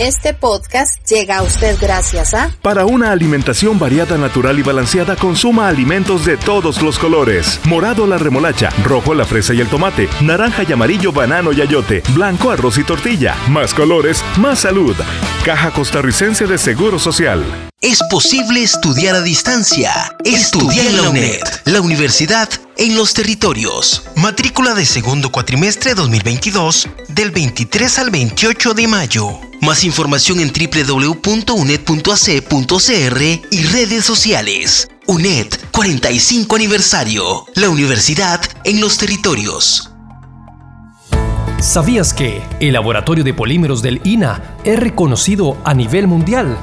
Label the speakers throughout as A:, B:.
A: Este podcast llega a usted gracias a...
B: Para una alimentación variada, natural y balanceada, consuma alimentos de todos los colores. Morado la remolacha, rojo la fresa y el tomate, naranja y amarillo banano y ayote, blanco arroz y tortilla. Más colores, más salud. Caja Costarricense de Seguro Social.
C: Es posible estudiar a distancia. Estudia en la UNED, la universidad en los territorios. Matrícula de segundo cuatrimestre 2022 del 23 al 28 de mayo. Más información en www.uned.ac.cr y redes sociales. UNED 45 aniversario. La universidad en los territorios.
D: ¿Sabías que el laboratorio de polímeros del INA es reconocido a nivel mundial?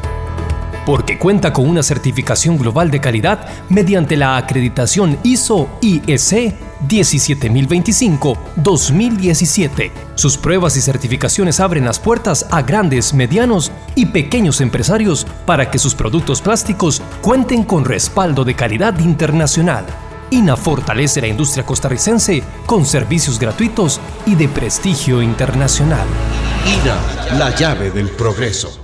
D: Porque cuenta con una certificación global de calidad mediante la acreditación ISO IEC 17025-2017. Sus pruebas y certificaciones abren las puertas a grandes, medianos y pequeños empresarios para que sus productos plásticos cuenten con respaldo de calidad internacional. INA fortalece la industria costarricense con servicios gratuitos y de prestigio internacional.
E: INA, la llave del progreso.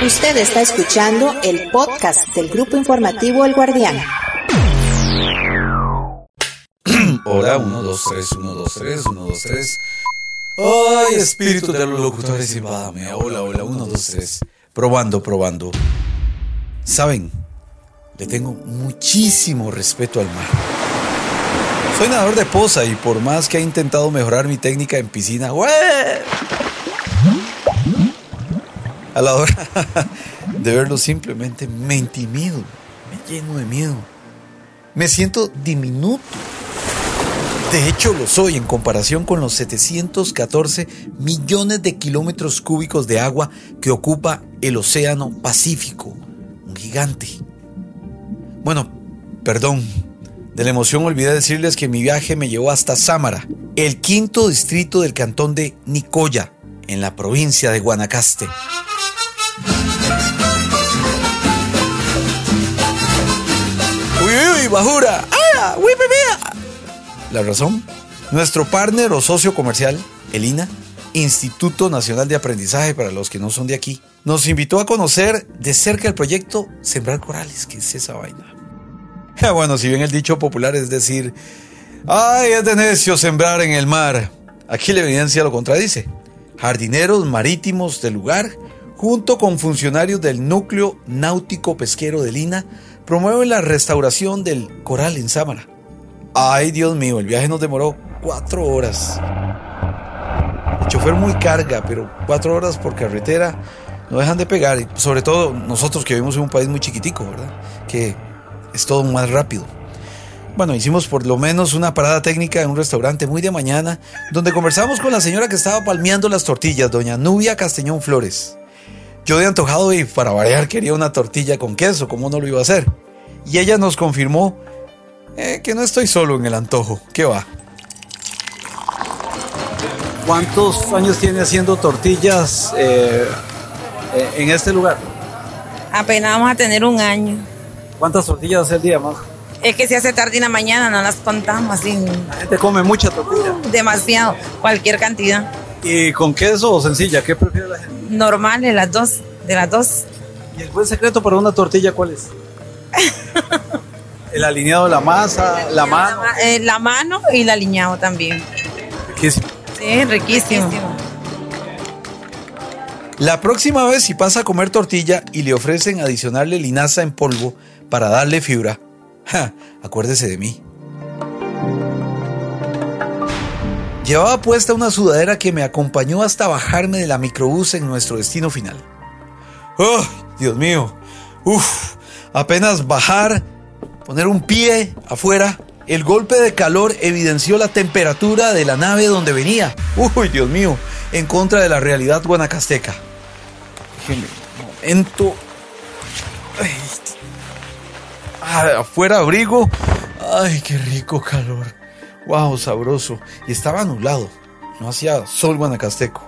A: Usted está escuchando el podcast del grupo informativo El Guardián.
F: Hola, 1, 2, 3, 1, 2, 3, 1, 2, 3. Ay, espíritu de los locutores, invádame. Hola, hola, 1, 2, 3. Probando, probando. Saben, le tengo muchísimo respeto al mar. Soy nadador de poza y por más que he intentado mejorar mi técnica en piscina, ¡güey! A la hora de verlo simplemente me intimido, me lleno de miedo. Me siento diminuto. De hecho lo soy en comparación con los 714 millones de kilómetros cúbicos de agua que ocupa el Océano Pacífico. Un gigante. Bueno, perdón. De la emoción olvidé decirles que mi viaje me llevó hasta Sámara, el quinto distrito del cantón de Nicoya, en la provincia de Guanacaste. Bajura. ¡Ah! ¡Uy! La razón, nuestro partner o socio comercial, el INA, Instituto Nacional de Aprendizaje para los que no son de aquí, nos invitó a conocer de cerca el proyecto Sembrar Corales. ¿Qué es esa vaina? Bueno, si bien el dicho popular es decir, ay, es de necio sembrar en el mar, aquí la evidencia lo contradice. Jardineros marítimos del lugar junto con funcionarios del núcleo náutico pesquero de Lina, promueven la restauración del coral en Sámara. Ay, Dios mío, el viaje nos demoró cuatro horas. El chofer muy carga, pero cuatro horas por carretera no dejan de pegar, y sobre todo nosotros que vivimos en un país muy chiquitico, ¿verdad? Que es todo más rápido. Bueno, hicimos por lo menos una parada técnica en un restaurante muy de mañana, donde conversamos con la señora que estaba palmeando las tortillas, doña Nubia Castellón Flores. Yo de antojado y para variar quería una tortilla con queso, ¿cómo no lo iba a hacer? Y ella nos confirmó eh, que no estoy solo en el antojo. ¿Qué va? ¿Cuántos años tiene haciendo tortillas eh, eh, en este lugar?
G: Apenas vamos a tener un año.
F: ¿Cuántas tortillas hace el día más?
G: Es que si hace tarde en la mañana no las contamos así.
F: La gente come mucha tortilla.
G: Demasiado, cualquier cantidad.
F: ¿Y con queso o sencilla? ¿Qué prefiere la gente?
G: Normal, de las dos, de las dos.
F: ¿Y el buen secreto para una tortilla cuál es? el alineado de la masa, la mano.
G: La, eh, la mano y el alineado también.
F: Riquísimo.
G: Sí, riquísimo.
F: La próxima vez si pasa a comer tortilla y le ofrecen adicionarle linaza en polvo para darle fibra, ja, acuérdese de mí. Llevaba puesta una sudadera que me acompañó hasta bajarme de la microbús en nuestro destino final. ¡Oh, Dios mío! ¡Uf! Apenas bajar, poner un pie afuera, el golpe de calor evidenció la temperatura de la nave donde venía. ¡Uy, Dios mío! En contra de la realidad guanacasteca. Un momento. Ay. Ah, afuera abrigo. ¡Ay, qué rico calor! ¡Wow! Sabroso. Y estaba nublado. No hacía sol guanacasteco.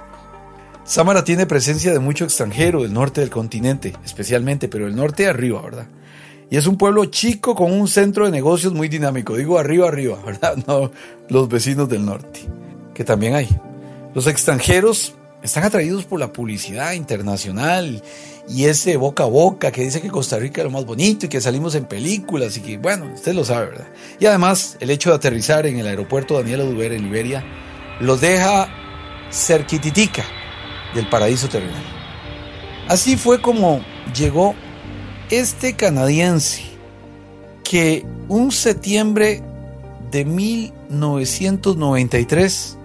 F: Sámara tiene presencia de mucho extranjero del norte del continente, especialmente, pero el norte arriba, ¿verdad? Y es un pueblo chico con un centro de negocios muy dinámico. Digo arriba, arriba, ¿verdad? No los vecinos del norte, que también hay. Los extranjeros están atraídos por la publicidad internacional y ese boca a boca que dice que Costa Rica es lo más bonito y que salimos en películas y que, bueno, usted lo sabe, ¿verdad? Y además, el hecho de aterrizar en el aeropuerto Daniel Oduber en Liberia los deja cerquititica del paraíso terrenal. Así fue como llegó este canadiense que un septiembre de 1993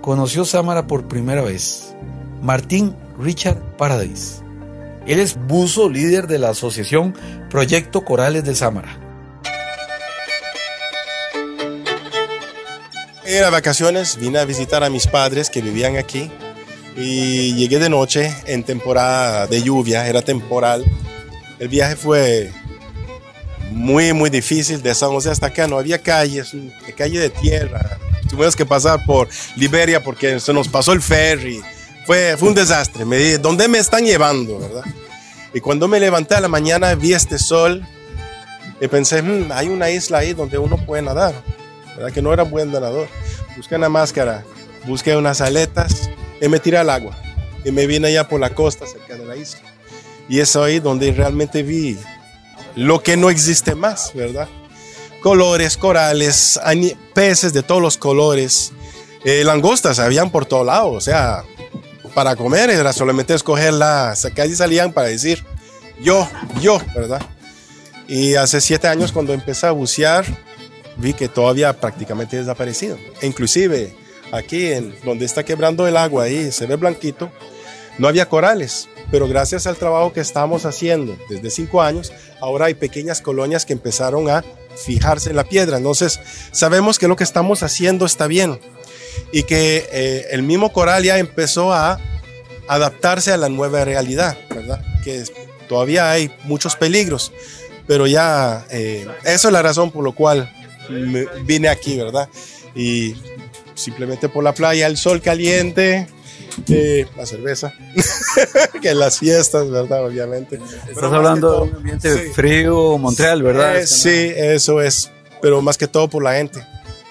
F: conoció Samara por primera vez, Martín Richard Paradise. Él es buzo líder de la asociación Proyecto Corales de Samara.
H: Era vacaciones, vine a visitar a mis padres que vivían aquí y llegué de noche en temporada de lluvia, era temporal. El viaje fue muy, muy difícil de San José hasta acá, no había calles, calle de tierra. Tuvimos que pasar por Liberia porque se nos pasó el ferry. Fue, fue un desastre. Me dije, ¿dónde me están llevando? ¿verdad? Y cuando me levanté a la mañana vi este sol y pensé, hmm, hay una isla ahí donde uno puede nadar. ¿verdad? Que no era buen nadador. Busqué una máscara, busqué unas aletas y me tiré al agua. Y me vine allá por la costa cerca de la isla. Y es ahí donde realmente vi lo que no existe más, ¿verdad? Colores, corales, peces de todos los colores, eh, langostas habían por todo lado, o sea, para comer era solamente escogerlas, casi salían para decir yo, yo, ¿verdad? Y hace siete años cuando empecé a bucear, vi que todavía prácticamente desaparecido. E inclusive aquí en donde está quebrando el agua ahí, se ve blanquito, no había corales pero gracias al trabajo que estamos haciendo desde cinco años, ahora hay pequeñas colonias que empezaron a fijarse en la piedra. Entonces, sabemos que lo que estamos haciendo está bien y que eh, el mismo coral ya empezó a adaptarse a la nueva realidad, ¿verdad? Que todavía hay muchos peligros, pero ya eh, eso es la razón por la cual vine aquí, ¿verdad? Y simplemente por la playa, el sol caliente, la cerveza, que las fiestas, ¿verdad? Obviamente.
F: Estás hablando de un ambiente frío, Montreal, ¿verdad?
H: Eh, sí, eso es, pero más que todo por la gente.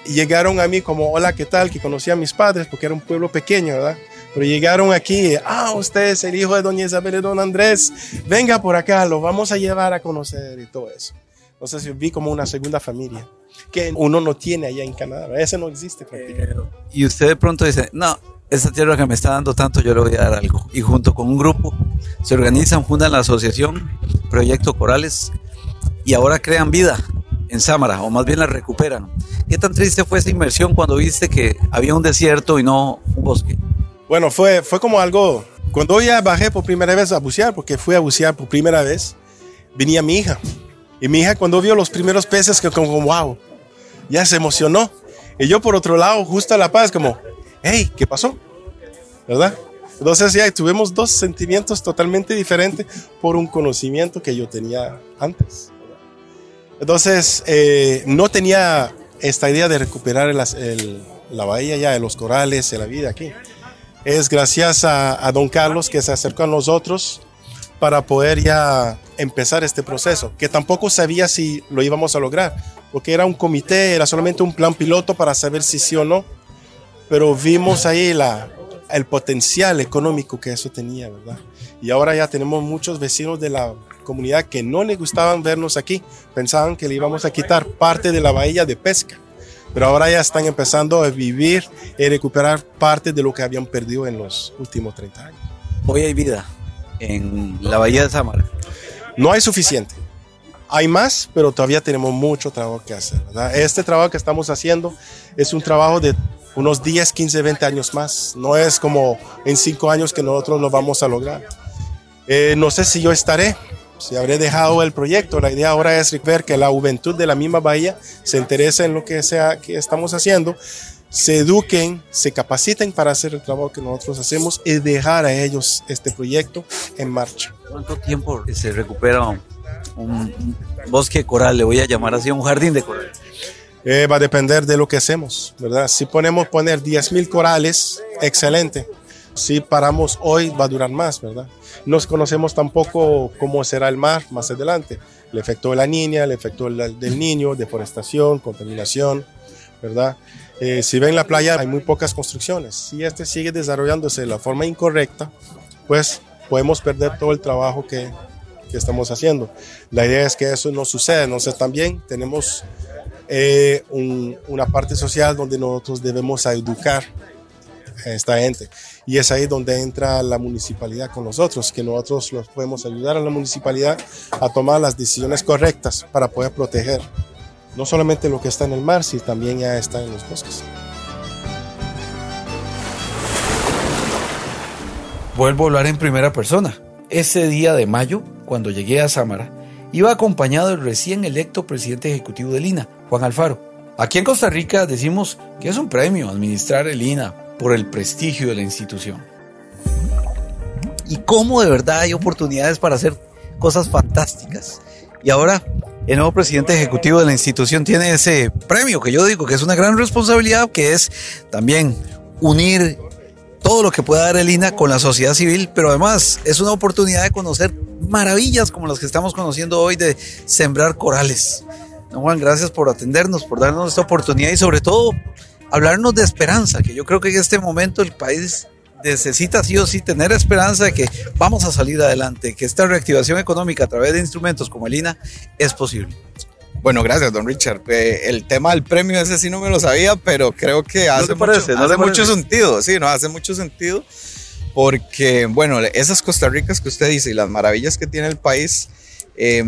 H: Y llegaron a mí como, hola, ¿qué tal? Que conocía a mis padres, porque era un pueblo pequeño, ¿verdad? Pero llegaron aquí, ah, usted es el hijo de doña Isabel y don Andrés, venga por acá, lo vamos a llevar a conocer y todo eso. Entonces vi como una segunda familia que uno no tiene allá en Canadá, ese no existe prácticamente.
F: y usted de pronto dice, no, esta tierra que me está dando tanto, yo le voy a dar algo. Y junto con un grupo se organizan, fundan la asociación Proyecto Corales y ahora crean vida en Samara, o más bien la recuperan. ¿Qué tan triste fue esa inversión cuando viste que había un desierto y no un bosque?
H: Bueno, fue, fue como algo, cuando ya bajé por primera vez a bucear, porque fui a bucear por primera vez, venía mi hija. Y mi hija cuando vio los primeros peces, que como, wow, ya se emocionó. Y yo por otro lado, justo a la paz, como, hey, ¿qué pasó? ¿Verdad? Entonces ya tuvimos dos sentimientos totalmente diferentes por un conocimiento que yo tenía antes. Entonces eh, no tenía esta idea de recuperar la bahía ya de los corales, de la vida aquí. Es gracias a, a don Carlos que se acercó a nosotros para poder ya empezar este proceso, que tampoco sabía si lo íbamos a lograr, porque era un comité, era solamente un plan piloto para saber si sí o no pero vimos ahí la, el potencial económico que eso tenía, ¿verdad? Y ahora ya tenemos muchos vecinos de la comunidad que no les gustaban vernos aquí, pensaban que le íbamos a quitar parte de la bahía de pesca, pero ahora ya están empezando a vivir y recuperar parte de lo que habían perdido en los últimos 30 años.
F: Hoy hay vida en la bahía de Samara.
H: No hay suficiente. Hay más, pero todavía tenemos mucho trabajo que hacer. ¿verdad? Este trabajo que estamos haciendo es un trabajo de unos 10, 15, 20 años más. No es como en 5 años que nosotros lo vamos a lograr. Eh, no sé si yo estaré, si habré dejado el proyecto. La idea ahora es ver que la juventud de la misma bahía se interese en lo que sea que estamos haciendo, se eduquen, se capaciten para hacer el trabajo que nosotros hacemos y dejar a ellos este proyecto en marcha.
F: ¿Cuánto tiempo se recupera un, un bosque coral? Le voy a llamar así, un jardín de coral.
H: Eh, va a depender de lo que hacemos, ¿verdad? Si ponemos poner 10.000 corales, excelente. Si paramos hoy, va a durar más, ¿verdad? No conocemos tampoco cómo será el mar más adelante. El efecto de la niña, el efecto del niño, deforestación, contaminación, ¿verdad? Eh, si ven la playa hay muy pocas construcciones. Si este sigue desarrollándose de la forma incorrecta, pues podemos perder todo el trabajo que, que estamos haciendo. La idea es que eso no suceda. Entonces también tenemos eh, un- una parte social donde nosotros debemos educar a esta gente. Y es ahí donde entra la municipalidad con nosotros, que nosotros los podemos ayudar a la municipalidad a tomar las decisiones correctas para poder proteger no solamente lo que está en el mar, sino también ya está en los bosques.
F: Vuelvo a hablar en primera persona. Ese día de mayo, cuando llegué a Sámara, iba acompañado del recién electo presidente ejecutivo del INA, Juan Alfaro. Aquí en Costa Rica decimos que es un premio administrar el INA por el prestigio de la institución. Y cómo de verdad hay oportunidades para hacer cosas fantásticas. Y ahora el nuevo presidente ejecutivo de la institución tiene ese premio que yo digo que es una gran responsabilidad, que es también unir todo lo que pueda dar el INA con la sociedad civil, pero además es una oportunidad de conocer maravillas como las que estamos conociendo hoy de sembrar corales. Don Juan, gracias por atendernos, por darnos esta oportunidad y sobre todo hablarnos de esperanza, que yo creo que en este momento el país necesita sí o sí tener esperanza de que vamos a salir adelante, que esta reactivación económica a través de instrumentos como el INA es posible.
I: Bueno, gracias, don Richard. Eh, el tema del premio ese sí no me lo sabía, pero creo que hace,
F: parece?
I: mucho,
F: ¿No
I: hace mucho sentido. Sí, no, hace mucho sentido. Porque, bueno, esas Costa Ricas que usted dice y las maravillas que tiene el país eh,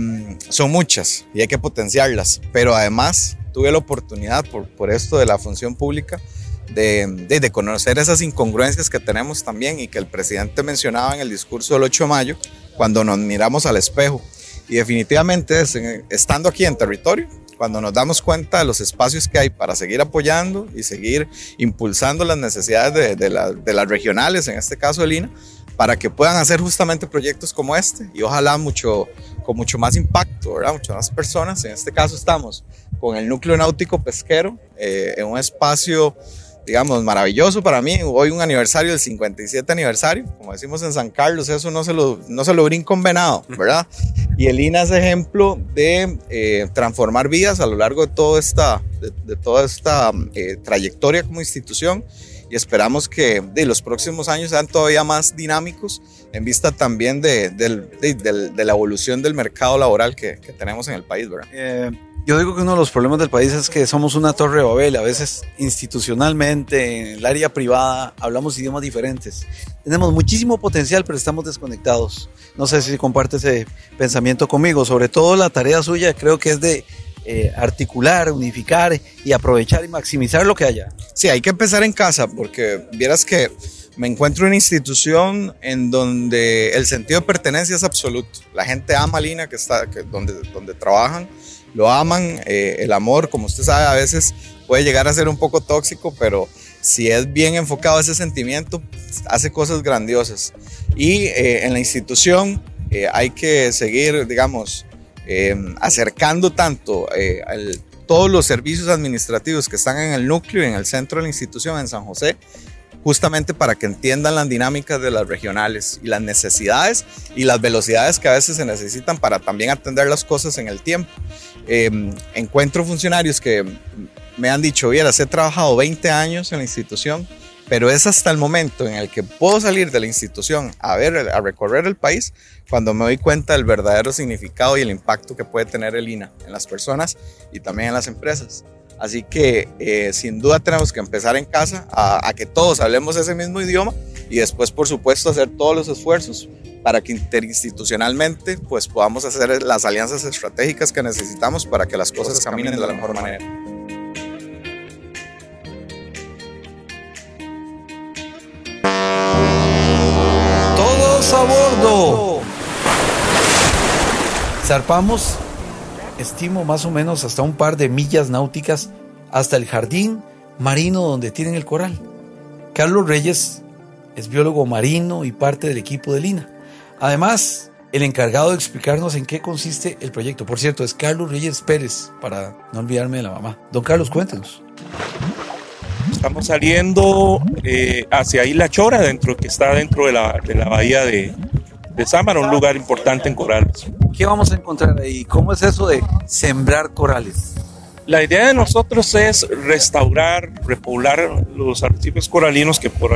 I: son muchas y hay que potenciarlas. Pero además tuve la oportunidad por, por esto de la función pública de, de- de conocer esas incongruencias que tenemos también y que el presidente mencionaba en el discurso del 8 de mayo cuando nos miramos al espejo. Y definitivamente es en- estando aquí en territorio, cuando nos damos cuenta de los espacios que hay para seguir apoyando y seguir impulsando las necesidades de, de la- de las regionales, en este caso el INA, para que puedan hacer justamente proyectos como este y ojalá mucho, con mucho más impacto, ¿verdad? Muchas más personas. En este caso estamos con el núcleo náutico pesquero eh, en un espacio digamos, maravilloso para mí. Hoy un aniversario del 57 aniversario, como decimos en San Carlos, eso no se lo, no se lo brinca un venado, ¿verdad? Y el INA es ejemplo de eh, transformar vidas a lo largo de, toda esta, de, de toda esta eh, trayectoria como institución y esperamos que de los próximos años sean todavía más dinámicos en vista también de, de- del- de la evolución del mercado laboral que, que tenemos en el país, ¿verdad?
F: Eh, yo digo que uno de los problemas del país es que somos una torre de Babel. A veces institucionalmente, en el área privada, hablamos idiomas diferentes. Tenemos muchísimo potencial, pero estamos desconectados. No sé si comparte ese pensamiento conmigo. Sobre todo la tarea suya creo que es de eh, articular, unificar y aprovechar y maximizar lo que haya.
I: Sí, hay que empezar en casa porque vieras que me encuentro en una institución en donde el sentido de pertenencia es absoluto. La gente ama Lina, que está, que donde, donde trabajan, lo aman. eh, el amor, como usted sabe, a veces puede llegar a ser un poco tóxico, pero si es bien enfocado ese sentimiento, hace cosas grandiosas. Y eh, en la institución eh, hay que seguir, digamos, eh, acercando tanto al- todos los servicios administrativos que están en el núcleo y en el centro de la institución en San José, justamente para que entiendan las dinámicas de las regionales y las necesidades y las velocidades que a veces se necesitan para también atender las cosas en el tiempo. Eh, encuentro funcionarios que me han dicho, vieras, he trabajado 20 años en la institución, pero es hasta el momento en el que puedo salir de la institución a ver, a recorrer el país, cuando me doy cuenta del verdadero significado y el impacto que puede tener el INA en las personas y también en las empresas. Así que eh, sin duda tenemos que empezar en casa a, a que todos hablemos ese mismo idioma y después, por supuesto, hacer todos los esfuerzos para que interinstitucionalmente pues, podamos hacer las alianzas estratégicas que necesitamos para que las cosas caminen de la mejor manera.
F: Todos a bordo. Zarpamos, estimo más o menos hasta un par de millas náuticas hasta el jardín marino donde tienen el coral. Carlos Reyes es biólogo marino y parte del equipo de Lina. Además, el encargado de explicarnos en qué consiste el proyecto. Por cierto, es Carlos Reyes Pérez, para no olvidarme de la mamá. Don Carlos, cuéntenos.
J: Estamos saliendo eh, hacia Isla Chora, dentro, que está dentro de la, de la bahía de, de Sámara, un lugar importante en corales.
F: ¿Qué vamos a encontrar ahí? ¿Cómo es eso de sembrar corales?
J: La idea de nosotros es restaurar, repoblar los arrecifes coralinos que por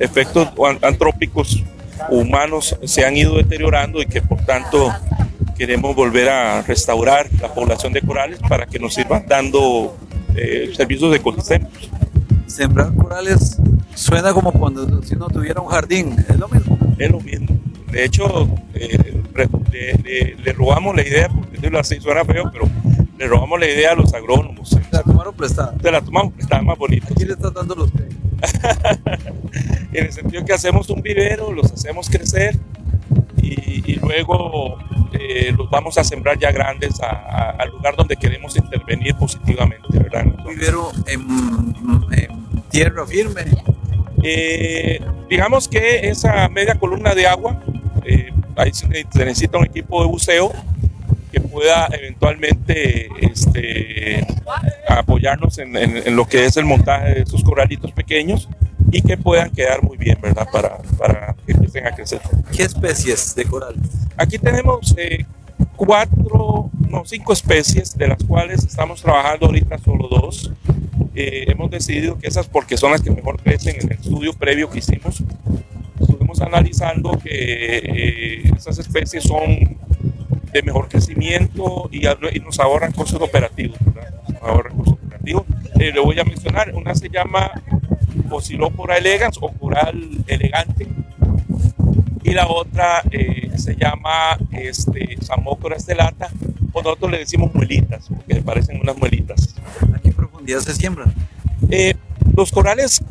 J: efectos antrópicos humanos se han ido deteriorando y que por tanto queremos volver a restaurar la población de corales para que nos sirvan dando eh, servicios de ecosistemas.
F: Sembrar corales suena como cuando si uno tuviera un jardín, ¿es lo mismo?
J: Es lo mismo. De hecho, eh, le, robamos la idea, porque así suena feo, pero le robamos la idea a los agrónomos.
F: ¿Te la tomaron prestada?
J: Te la tomamos prestada, más bonita.
F: ¿A quién le estás dando los
J: En el sentido que hacemos un vivero, los hacemos crecer y, luego eh, los vamos a sembrar ya grandes al lugar donde queremos intervenir positivamente, ¿verdad?
F: vivero en, tierra firme?
J: Eh, digamos que esa media columna de agua, eh, ahí se necesita un equipo de buceo pueda eventualmente este, apoyarnos en, en, lo que es el montaje de estos coralitos pequeños y que puedan quedar muy bien, ¿verdad? Para, para que empiecen a crecer.
F: ¿Qué especies de coral?
J: Aquí tenemos eh, cuatro, no, cinco especies, de las cuales estamos trabajando ahorita solo dos. Eh, hemos decidido que esas, porque son las que mejor crecen en el estudio previo que hicimos, estuvimos analizando que eh, esas especies son de mejor crecimiento y, y nos ahorran costos operativos. ¿verdad? Nos ahorran costos operativos. le voy a mencionar, una se llama Osilopora elegans o coral elegante. Y la otra eh, se llama este, Samócora estelata, o nosotros le decimos muelitas, porque parecen unas muelitas.
F: ¿A qué profundidad se siembran?
J: Eh, los corales,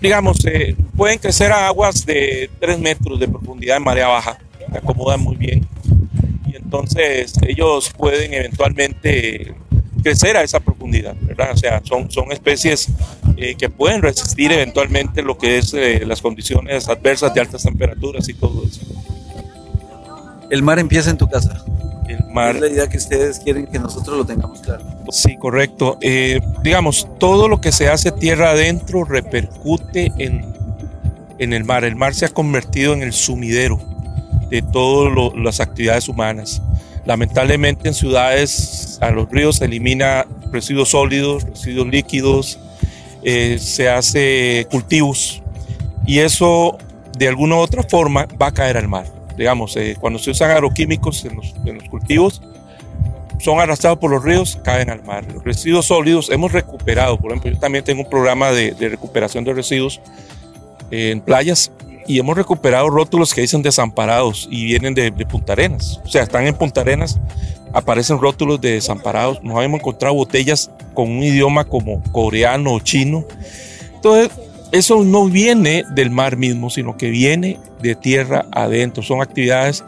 J: digamos, eh, pueden crecer a aguas de 3 metros de profundidad en marea baja, se acomodan muy bien. Entonces ellos pueden eventualmente crecer a esa profundidad, ¿verdad? O sea, son, son especies eh, que pueden resistir eventualmente lo que es eh, las condiciones adversas de altas temperaturas y todo eso.
F: El mar empieza en tu casa.
J: El mar.
F: Es la idea que ustedes quieren que nosotros lo tengamos claro.
J: Sí, correcto. Eh, digamos, todo lo que se hace tierra adentro repercute en, en el mar. El mar se ha convertido en el sumidero de todas las actividades humanas. Lamentablemente en ciudades a los ríos se elimina residuos sólidos, residuos líquidos, eh, se hace cultivos y eso de alguna u otra forma va a caer al mar. Digamos, eh, cuando se usan agroquímicos en los, cultivos, son arrastrados por los ríos, caen al mar. Los residuos sólidos hemos recuperado, por ejemplo, yo también tengo un programa de, recuperación de residuos eh, en playas y hemos recuperado rótulos que dicen desamparados y vienen de, Punta Arenas. O sea, están en Punta Arenas, aparecen rótulos de desamparados. Nos hemos encontrado botellas con un idioma como coreano o chino. Entonces, eso no viene del mar mismo, sino que viene de tierra adentro. Son actividades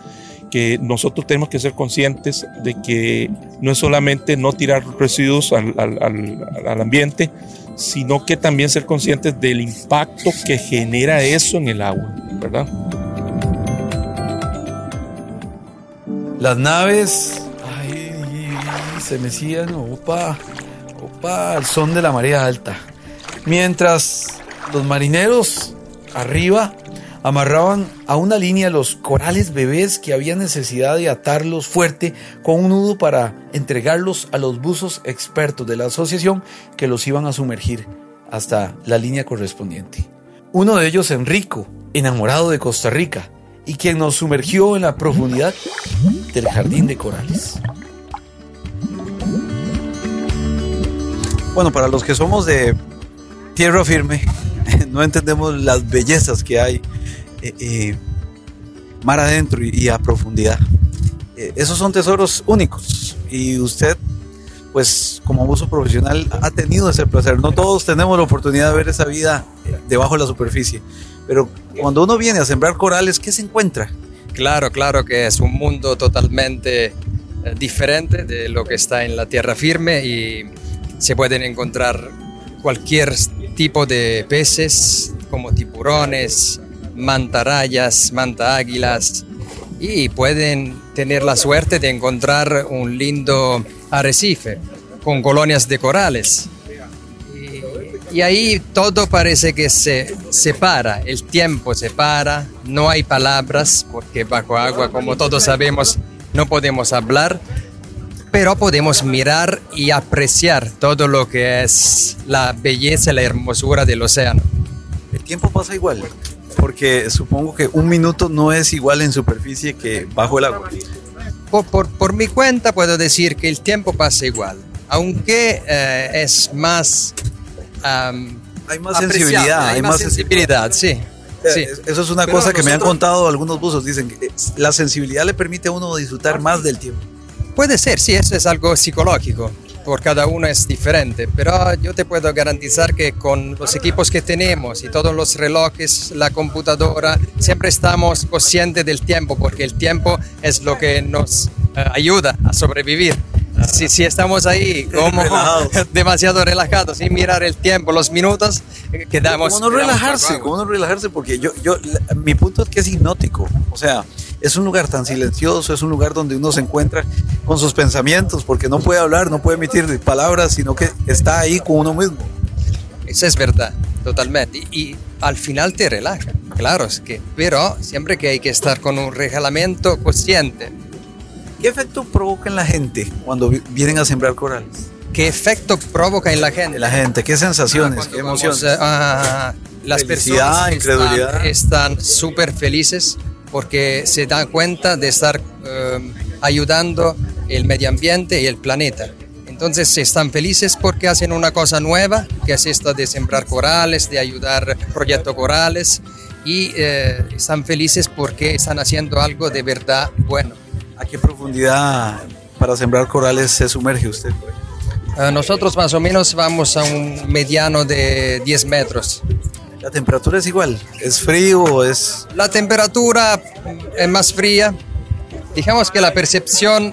J: que nosotros tenemos que ser conscientes de que no es solamente no tirar residuos al, al ambiente, sino que también ser conscientes del impacto que genera eso en el agua, ¿verdad?
F: Las naves, ay, se mecían, opa, opa, al son de la marea alta. Mientras los marineros arriba amarraban a una línea los corales bebés que había necesidad de atarlos fuerte con un nudo para entregarlos a los buzos expertos de la asociación que los iban a sumergir hasta la línea correspondiente. Uno de ellos, Enrico, enamorado de Costa Rica, y quien nos sumergió en la profundidad del jardín de corales. Bueno, para los que somos de tierra firme, no entendemos las bellezas que hay eh, eh, mar adentro y, a profundidad. Eh, esos son tesoros únicos y usted, pues como abuso profesional, ha tenido ese placer. No todos tenemos la oportunidad de ver esa vida debajo de la superficie, pero cuando uno viene a sembrar corales, ¿qué se encuentra?
K: Claro, claro que es un mundo totalmente diferente de lo que está en la tierra firme y se pueden encontrar cualquier tipo de peces como tiburones, mantarrayas, manta águilas y pueden tener la suerte de encontrar un lindo arrecife con colonias de corales. Y, ahí todo parece que se separa, el tiempo se para, no hay palabras porque bajo agua, como todos sabemos, no podemos hablar, pero podemos mirar y apreciar todo lo que es la belleza y la hermosura del océano.
F: El tiempo pasa igual, porque supongo que un minuto no es igual en superficie que bajo el agua.
K: Por, por, por mi cuenta puedo decir que el tiempo pasa igual, aunque eh, es más... um,
F: hay más sensibilidad,
K: hay,
F: hay
K: más, sensibilidad, sí. sí.
F: Eso es una
K: Pero
F: cosa que me han contado algunos buzos. Dicen que la sensibilidad le permite a uno disfrutar más del tiempo.
K: Puede ser, sí, eso es algo psicológico. Por cada uno es diferente, pero yo te puedo garantizar que con los equipos que tenemos y todos los relojes, la computadora, siempre estamos conscientes del tiempo, porque el tiempo es lo que nos eh, ayuda a sobrevivir. Si, si estamos ahí como demasiado relajados sin mirar el tiempo, los minutos, eh, quedamos...
F: Como no relajarse, como no relajarse, porque yo, yo, la- mi punto es que es hipnótico. O sea, es un lugar tan silencioso, es un lugar donde uno se encuentra con sus pensamientos, porque no puede hablar, no puede emitir palabras, sino que está ahí con uno mismo.
K: Eso es verdad, totalmente. Y, y al final te relaja, claro, es que, pero siempre que hay que estar con un relajamiento consciente.
F: ¿Qué efecto provoca en la gente cuando vi- vienen a sembrar corales?
K: ¿Qué efecto provoca en la gente?
F: La gente, ¿qué sensaciones,
K: Cuando
F: qué
K: vamos,
F: emociones?
K: eh, ah, las
F: Felicidad,
K: personas
F: incredulidad.
K: están- están súper felices porque se dan cuenta de estar eh, ayudando el medio ambiente y el planeta. Entonces están felices porque hacen una cosa nueva, que es esta de sembrar corales, de ayudar proyectos corales, y eh, están felices porque están haciendo algo de verdad bueno.
F: ¿A qué profundidad para sembrar corales se sumerge usted?
K: Eh, nosotros más o menos vamos a un mediano de 10 metros.
F: La temperatura es igual, es frío o es...
K: La temperatura es más fría. Digamos que la percepción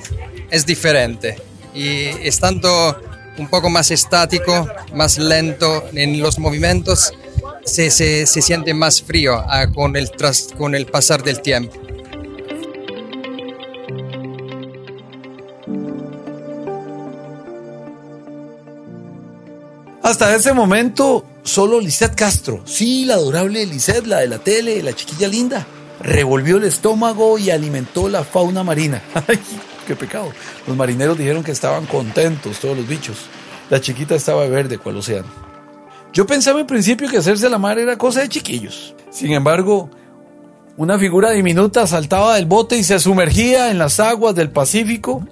K: es diferente y estando un poco más estático, más lento en los movimientos, se, se- se siente más frío ah, con, el tras- con el pasar del tiempo.
F: Hasta ese momento, solo Lisette Castro, sí, la adorable Lisette, la de la tele, la chiquilla linda, revolvió el estómago y alimentó la fauna marina. ¡Ay, qué pecado! Los marineros dijeron que estaban contentos, todos los bichos. La chiquita estaba verde, cual océano. Yo pensaba en principio que hacerse la mar era cosa de chiquillos. Sin embargo, una figura diminuta saltaba del bote y se sumergía en las aguas del Pacífico.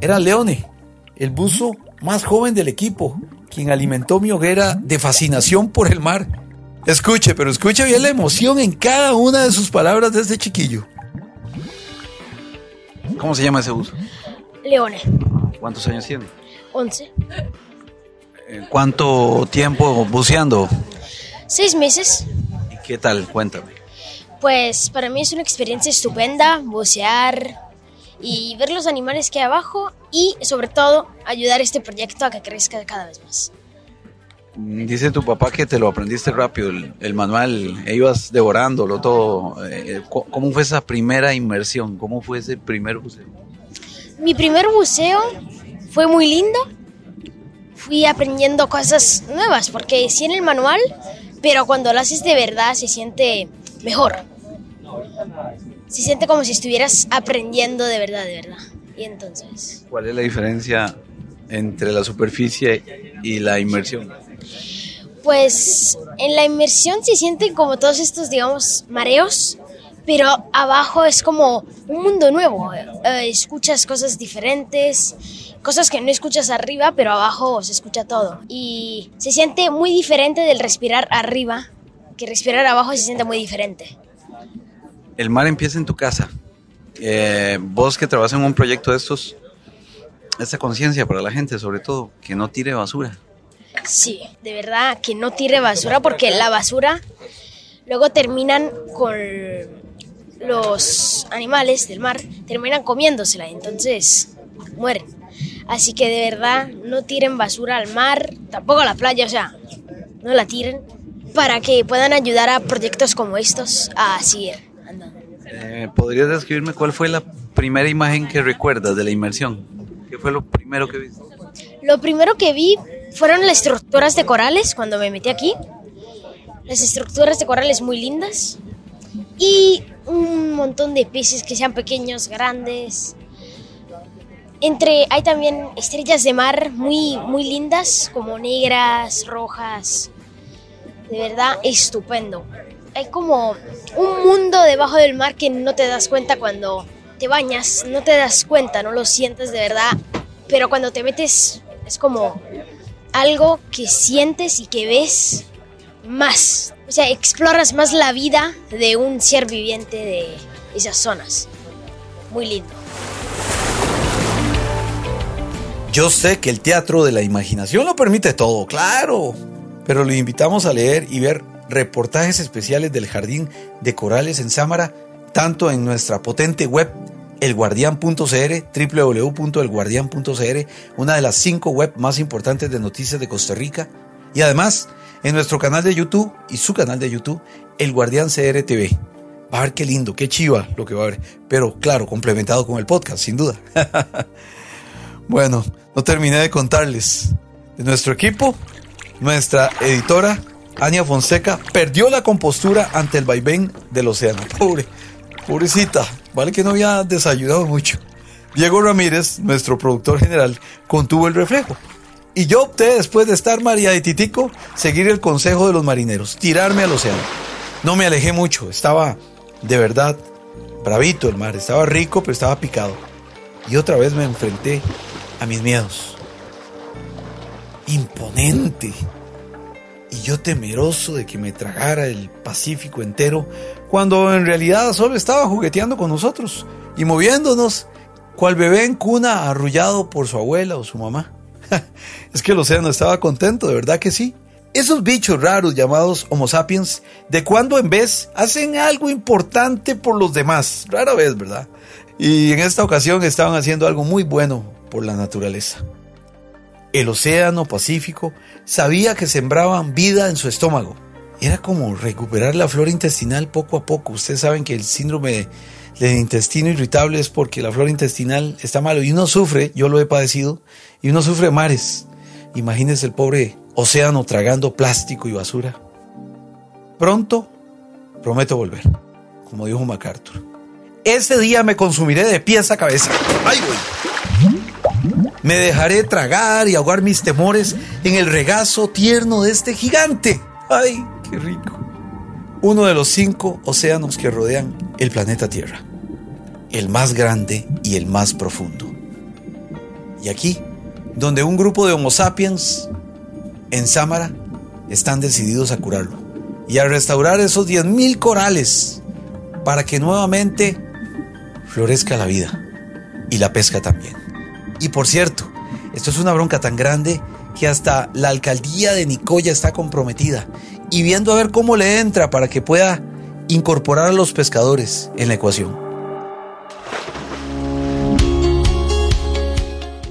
F: Era Leone, el buzo más joven del equipo, quien alimentó mi hoguera de fascinación por el mar. Escuche, pero escuche bien la emoción en cada una de sus palabras de este chiquillo. ¿Cómo se llama ese buzo?
L: Leone,
F: ¿Cuántos años tiene?
L: 11.
F: ¿Cuánto tiempo buceando?
L: Seis meses.
F: ¿Y qué tal? Cuéntame.
L: Pues para mí es una experiencia estupenda bucear y ver los animales que hay abajo y sobre todo ayudar a este proyecto a que crezca cada vez más.
F: Dice tu papá que te lo aprendiste rápido, el, el manual, e ibas devorándolo todo. Eh, ¿cu- ¿Cómo fue esa primera inmersión? ¿Cómo fue ese primer buceo?
L: Mi primer buceo fue muy lindo. Fui aprendiendo cosas nuevas porque sí en el manual, pero cuando lo haces de verdad se siente mejor. Se siente como si estuvieras aprendiendo de verdad, de verdad. Y entonces,
F: ¿Cuál es la diferencia entre la superficie y la inmersión?
L: pues en la inmersión se sienten como todos estos, digamos, mareos, pero abajo es como un mundo nuevo. Eh, escuchas cosas diferentes, cosas que no escuchas arriba, pero abajo se escucha todo. Y se siente muy diferente del respirar arriba, que respirar abajo se siente muy diferente.
F: El mar empieza en tu casa. Eh, vos que trabajas en un proyecto de estos, esta conciencia para la gente, sobre todo, que no tire basura.
L: Sí, de verdad, que no tire basura porque la basura luego terminan con los animales del mar, terminan comiéndosela, entonces mueren. Así que de verdad no tiren basura al mar, tampoco a la playa, o sea, no la tiren para que puedan ayudar a proyectos como estos a seguir.
F: Eh, ¿Podrías describirme cuál fue la primera imagen que recuerdas de la inmersión? ¿Qué fue lo primero que viste?
L: Lo primero que vi fueron las estructuras de corales cuando me metí aquí. Las estructuras de corales muy lindas. Y un montón de peces que sean pequeños, grandes. entre hay también estrellas de mar muy muy lindas, como negras, rojas. De verdad estupendo. Hay como un mundo debajo del mar que no te das cuenta cuando te bañas, no te das cuenta, no lo sientes de verdad, pero cuando te metes es como algo que sientes y que ves más. O sea, exploras más la vida de un ser viviente de esas zonas. Muy lindo.
F: Yo sé que el teatro de la imaginación lo permite todo, claro, pero lo invitamos a leer y ver reportajes especiales del Jardín de Corales en Sámara, tanto en nuestra potente web elguardian.cr, www.elguardian.cr, una de las cinco web más importantes de noticias de Costa Rica, y además en nuestro canal de YouTube y su canal de YouTube, El Guardián CR TV. Va a ver qué lindo, qué chiva lo que va a ver, pero claro, complementado con el podcast, sin duda. bueno, no terminé de contarles. De nuestro equipo, nuestra editora, Ania Fonseca, perdió la compostura ante el vaivén del océano. Pobre, pobrecita, vale que no había desayunado mucho. Diego Ramírez, nuestro productor general, contuvo el reflejo. Y yo opté, después de estar María de Titico, seguir el consejo de los marineros, tirarme al océano. No me alejé mucho, estaba de verdad bravito el mar, estaba rico, pero estaba picado. Y otra vez me enfrenté a mis miedos. Imponente. Y yo temeroso de que me tragara el Pacífico entero, cuando en realidad solo estaba jugueteando con nosotros y moviéndonos, cual bebé en cuna arrullado por su abuela o su mamá. es que el océano estaba contento, de verdad que sí. Esos bichos raros llamados Homo sapiens, de cuando en vez hacen algo importante por los demás. Rara vez, ¿verdad? Y en esta ocasión estaban haciendo algo muy bueno por la naturaleza. El océano Pacífico sabía que sembraban vida en su estómago. Era como recuperar la flora intestinal poco a poco. Ustedes saben que el síndrome del intestino irritable es porque la flora intestinal está malo y uno sufre, yo lo he padecido, y uno sufre mares. Imagínense el pobre océano tragando plástico y basura. Pronto prometo volver, como dijo MacArthur. Ese día me consumiré de pies a cabeza. ¡Ay, güey! Me dejaré tragar y ahogar mis temores en el regazo tierno de este gigante. ¡Ay, qué rico! Uno de los cinco océanos que rodean el planeta Tierra. El más grande y el más profundo. Y aquí, donde un grupo de Homo sapiens en Sámara están decididos a curarlo y a restaurar esos 10.000 corales para que nuevamente florezca la vida y la pesca también. Y por cierto, esto es una bronca tan grande que hasta la alcaldía de Nicoya está comprometida y viendo a ver cómo le entra para que pueda incorporar a los pescadores en la ecuación.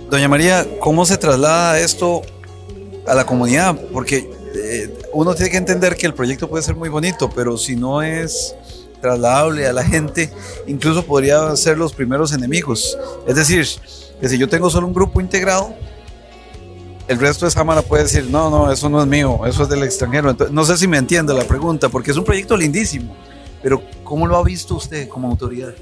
F: Doña María, ¿cómo se traslada esto a la comunidad? Porque eh, uno tiene que entender que el proyecto puede ser muy bonito, pero si no es trasladable a la gente, incluso podría ser los primeros enemigos. Es decir, que si yo tengo solo un grupo integrado, el resto de Samara puede decir, no, no, eso no es mío, eso es del extranjero. Entonces, no sé si me entiende la pregunta, porque es un proyecto lindísimo, pero ¿cómo lo ha visto usted como autoridad?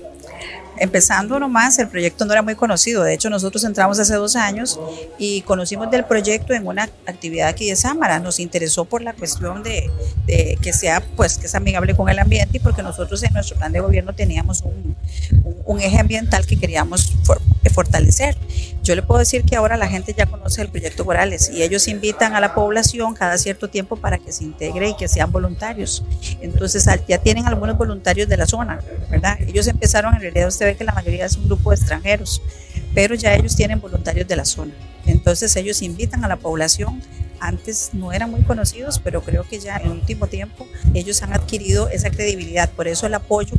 M: Empezando nomás, el proyecto no era muy conocido. De hecho, nosotros entramos hace dos años y conocimos del proyecto en una actividad aquí de Sámara. Nos interesó por la cuestión de, de, que sea, pues, que es amigable con el ambiente y porque nosotros en nuestro plan de gobierno teníamos un, un, un eje ambiental que queríamos for, fortalecer. Yo le puedo decir que ahora la gente ya conoce el proyecto Corales y ellos invitan a la población cada cierto tiempo para que se integre y que sean voluntarios. Entonces, ya tienen algunos voluntarios de la zona, ¿verdad? Ellos empezaron en realidad, usted ve que la mayoría es un grupo de extranjeros, pero ya ellos tienen voluntarios de la zona. Entonces ellos invitan a la población. Antes no eran muy conocidos, pero creo que ya en el último tiempo ellos han adquirido esa credibilidad. Por eso el apoyo,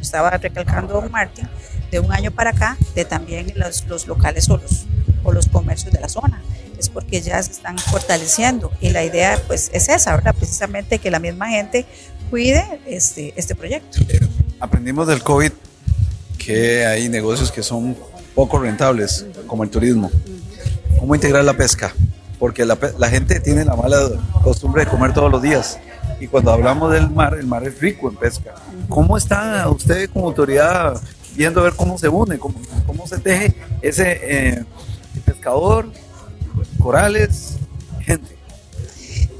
M: estaba recalcando don Martín, de un año para acá, de también los, los locales o los, o los comercios de la zona es porque ya se están fortaleciendo y la idea pues es esa, ¿verdad? Precisamente que la misma gente cuide este, este proyecto.
F: Aprendimos del COVID que hay negocios que son poco rentables, como el turismo. ¿Cómo integrar la pesca? Porque la, la, gente tiene la mala costumbre de comer todos los días. Y cuando hablamos del mar, el mar es rico en pesca. ¿Cómo está usted como autoridad viendo a ver cómo se une, cómo, cómo se teje ese eh, pescador, corales, gente.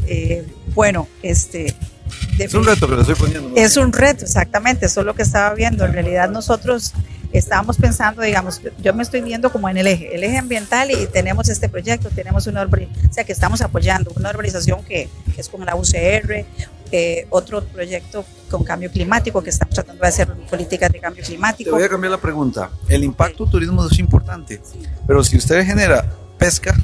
M: Eh, bueno, este...
F: Es un reto que le estoy poniendo. ¿no?
M: Es un reto, exactamente, eso es lo que estaba viendo. En realidad nosotros estábamos pensando, digamos, yo me estoy viendo como en el eje, el eje ambiental y tenemos este proyecto, tenemos una urbanización, o sea que estamos apoyando una urbanización que, que es con la UCR, eh, otro proyecto con cambio climático que estamos tratando de hacer políticas de cambio climático.
F: Te voy a cambiar la pregunta. El impacto turismo es importante, pero si usted genera pesca,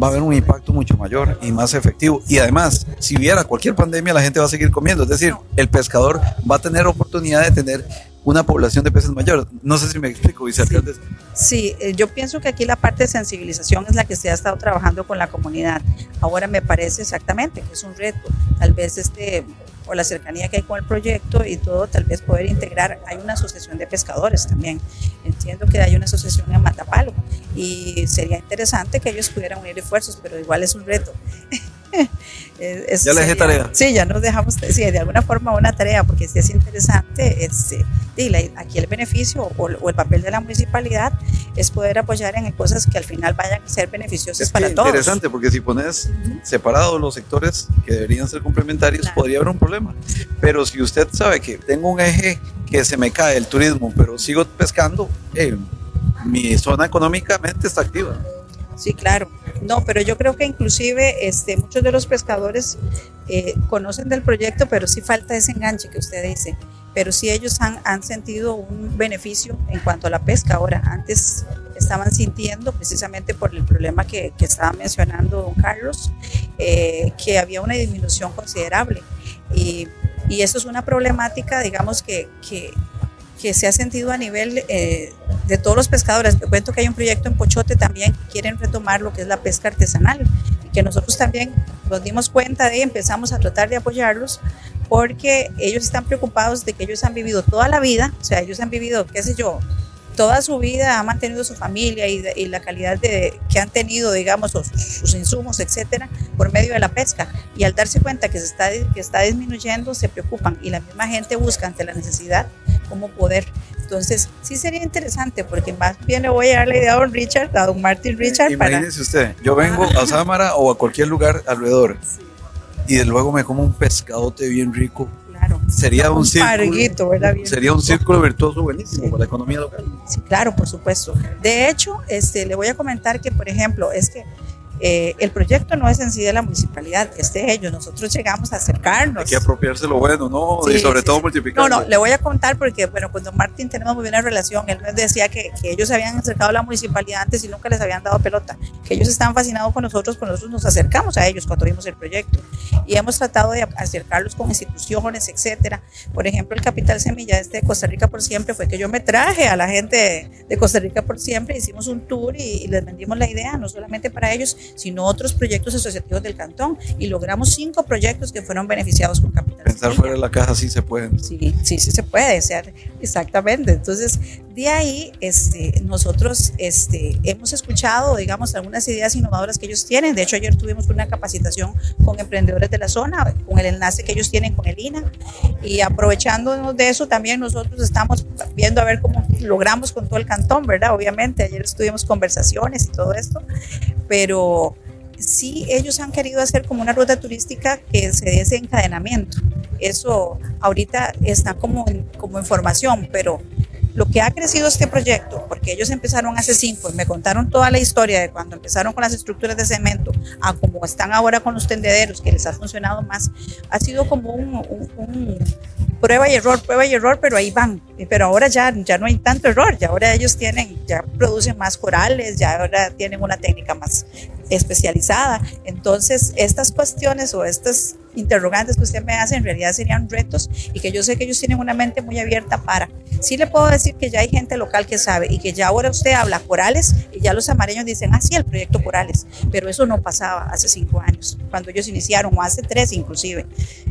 F: va a haber un impacto mucho mayor y más efectivo. Y además, si hubiera cualquier pandemia, la gente va a seguir comiendo. Es decir, el pescador va a tener oportunidad de tener una población de peces mayor. No sé si me explico, vicealcalde.
M: Sí, eh, yo pienso que aquí la parte de sensibilización es la que se ha estado trabajando con la comunidad. Ahora me parece exactamente que es un reto. Tal vez este por la cercanía que hay con el proyecto y todo, tal vez poder integrar. Hay una asociación de pescadores también. Entiendo que hay una asociación en Matapalo y sería interesante que ellos pudieran unir esfuerzos, pero igual es un reto.
F: Es, ya le dejé tarea.
M: Sí, ya nos dejamos, sí, de alguna forma una tarea, porque si es interesante, este, aquí el beneficio o, o, el papel de la municipalidad es poder apoyar en cosas que al final vayan a ser beneficiosas
F: es
M: para todos.
F: Interesante, porque si pones uh -huh. separados los sectores que deberían ser complementarios, claro. podría haber un problema. Pero si usted sabe que tengo un eje que se me cae el turismo, pero sigo pescando, eh, mi zona económicamente está activa.
M: Sí, claro. No, pero yo creo que inclusive este, muchos de los pescadores eh, conocen del proyecto, pero sí falta ese enganche que usted dice. Pero sí ellos han, sentido un beneficio en cuanto a la pesca. Ahora, antes estaban sintiendo, precisamente por el problema que, que estaba mencionando don Carlos, eh, que había una disminución considerable. Y, y, eso es una problemática, digamos, que, que, que se ha sentido a nivel eh, de todos los pescadores. Te cuento que hay un proyecto en Pochote también que quieren retomar lo que es la pesca artesanal y que nosotros también nos dimos cuenta de y empezamos a tratar de apoyarlos porque ellos están preocupados de que ellos han vivido toda la vida, o sea, ellos han vivido, qué sé yo, toda su vida han mantenido su familia y, y la calidad de, que han tenido, digamos, sus, sus, insumos, etcétera, por medio de la pesca. Y al darse cuenta que se está, que está disminuyendo, se preocupan y la misma gente busca ante la necesidad cómo poder. Entonces, sí sería interesante, porque más bien le voy a dar la idea a don Richard, a don Martin Richard.
F: Imagínese para... usted, yo vengo a Sámara o a cualquier lugar alrededor sí. y de luego me como un pescadote bien rico
M: Claro.
F: Sería un,
M: un
F: círculo,
M: parguito, ¿verdad? Bien
F: sería un círculo virtuoso buenísimo sí. para la economía local.
M: Sí, claro, por supuesto. De hecho, este, le voy a comentar que, por ejemplo, es que eh, el proyecto no es en sí de la municipalidad, es de ellos. Nosotros llegamos a acercarnos.
F: Hay que apropiarse lo bueno, ¿no?
M: Sí,
F: y sobre
M: sí,
F: todo
M: sí.
F: multiplicar.
M: No, no, le voy a contar porque, bueno, con don Martín tenemos muy buena relación. Él nos decía que, que, ellos se habían acercado a la municipalidad antes y nunca les habían dado pelota. Que ellos estaban fascinados con nosotros, pues nosotros nos acercamos a ellos cuando vimos el proyecto. Y hemos tratado de acercarlos con instituciones, etcétera. Por ejemplo, el Capital Semilla este de Costa Rica por siempre fue que yo me traje a la gente de Costa Rica por siempre, hicimos un tour y, y les vendimos la idea, no solamente para ellos, sino otros proyectos asociativos del cantón y logramos cinco proyectos que fueron beneficiados con capital.
F: Pensar fuera de la caja sí se puede.
M: Sí, sí, sí se puede, exactamente. Entonces, de ahí este, nosotros este, hemos escuchado, digamos, algunas ideas innovadoras que ellos tienen. De hecho, ayer tuvimos una capacitación con emprendedores de la zona, con el enlace que ellos tienen con el INA. Y aprovechándonos de eso, también nosotros estamos viendo a ver cómo logramos con todo el cantón, ¿verdad? Obviamente, ayer estuvimos conversaciones y todo esto, pero sí ellos han querido hacer como una ruta turística que se dé ese encadenamiento. Eso ahorita está como como en formación, pero lo que ha crecido este proyecto, porque ellos empezaron hace cinco y me contaron toda la historia de cuando empezaron con las estructuras de cemento a como están ahora con los tendederos, que les ha funcionado más, ha sido como un, prueba y error, prueba y error, pero ahí van. Pero ahora ya, ya no hay tanto error, ya ahora ellos tienen, ya producen más corales, ya ahora tienen una técnica más especializada. Entonces, estas cuestiones o estas interrogantes que usted me hace en realidad serían retos y que yo sé que ellos tienen una mente muy abierta para. Sí le puedo decir que ya hay gente local que sabe y que ya ahora usted habla corales y ya los amareños dicen, ah, sí, el proyecto corales, pero eso no pasaba hace cinco años, cuando ellos iniciaron, o hace tres inclusive,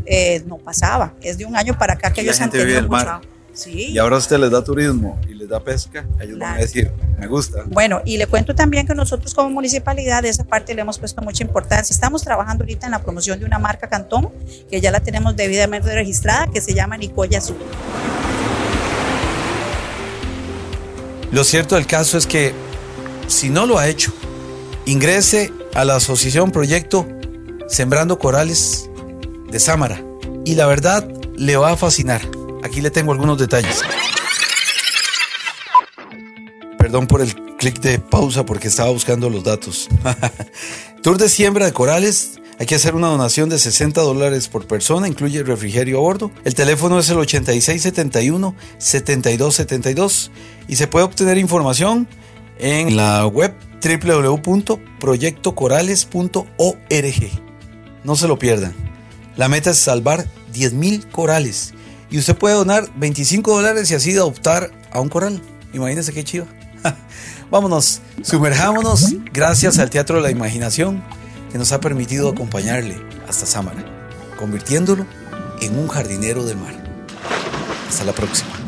M: eh, no pasaba. Es de un año para acá que ellos han tenido mucho. Sí.
F: Y ahora usted les da turismo y les da pesca, ellos van a
M: Claro.
F: decir, me gusta.
M: Bueno, y le cuento también que nosotros como municipalidad, esa parte le hemos puesto mucha importancia. Estamos trabajando ahorita en la promoción de una marca Cantón, que ya la tenemos debidamente registrada, que se llama Nicoya Azul.
F: Lo cierto del caso es que si no lo ha hecho, ingrese a la asociación Proyecto Sembrando Corales de Sámara y la verdad le va a fascinar. Aquí le tengo algunos detalles. Perdón por el clic de pausa porque estaba buscando los datos. Tour de siembra de corales. Hay que hacer una donación de 60 dólares por persona, incluye refrigerio a bordo. El teléfono es el 8671-7272 y se puede obtener información en la web www.proyectocorales.org. No se lo pierdan. La meta es salvar 10.000 corales y usted puede donar 25 dólares y así adoptar a un coral. Imagínense qué chido. Vámonos, sumerjámonos gracias al Teatro de la Imaginación que nos ha permitido acompañarle hasta Sámara, convirtiéndolo en un jardinero del mar. Hasta la próxima.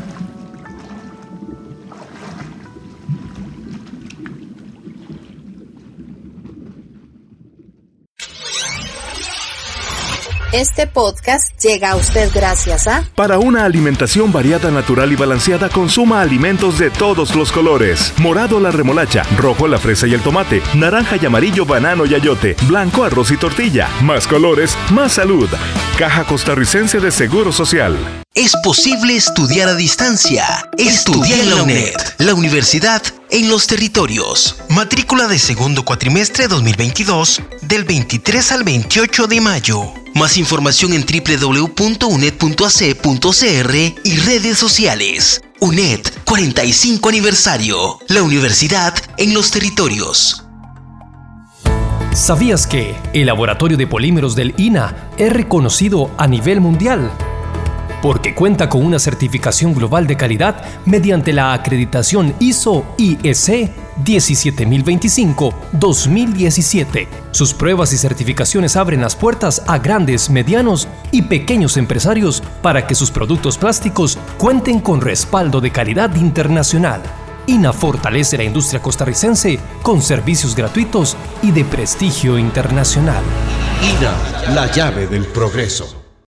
A: Este podcast llega a usted gracias a...
B: Para una alimentación variada, natural y balanceada, consuma alimentos de todos los colores. Morado la remolacha, rojo la fresa y el tomate, naranja y amarillo banano y ayote, blanco arroz y tortilla. Más colores, más salud. Caja Costarricense de Seguro Social.
C: Es posible estudiar a distancia. Estudia en la UNED, la universidad en los territorios. Matrícula de segundo cuatrimestre 2022 del 23 al 28 de mayo. Más información en www.uned.ac.cr y redes sociales. UNED 45 aniversario. La universidad en los territorios.
D: ¿Sabías que el laboratorio de polímeros del INA es reconocido a nivel mundial? Porque cuenta con una certificación global de calidad mediante la acreditación ISO IEC 17025-2017. Sus pruebas y certificaciones abren las puertas a grandes, medianos y pequeños empresarios para que sus productos plásticos cuenten con respaldo de calidad internacional. INA fortalece la industria costarricense con servicios gratuitos y de prestigio internacional.
E: INA, la llave del progreso.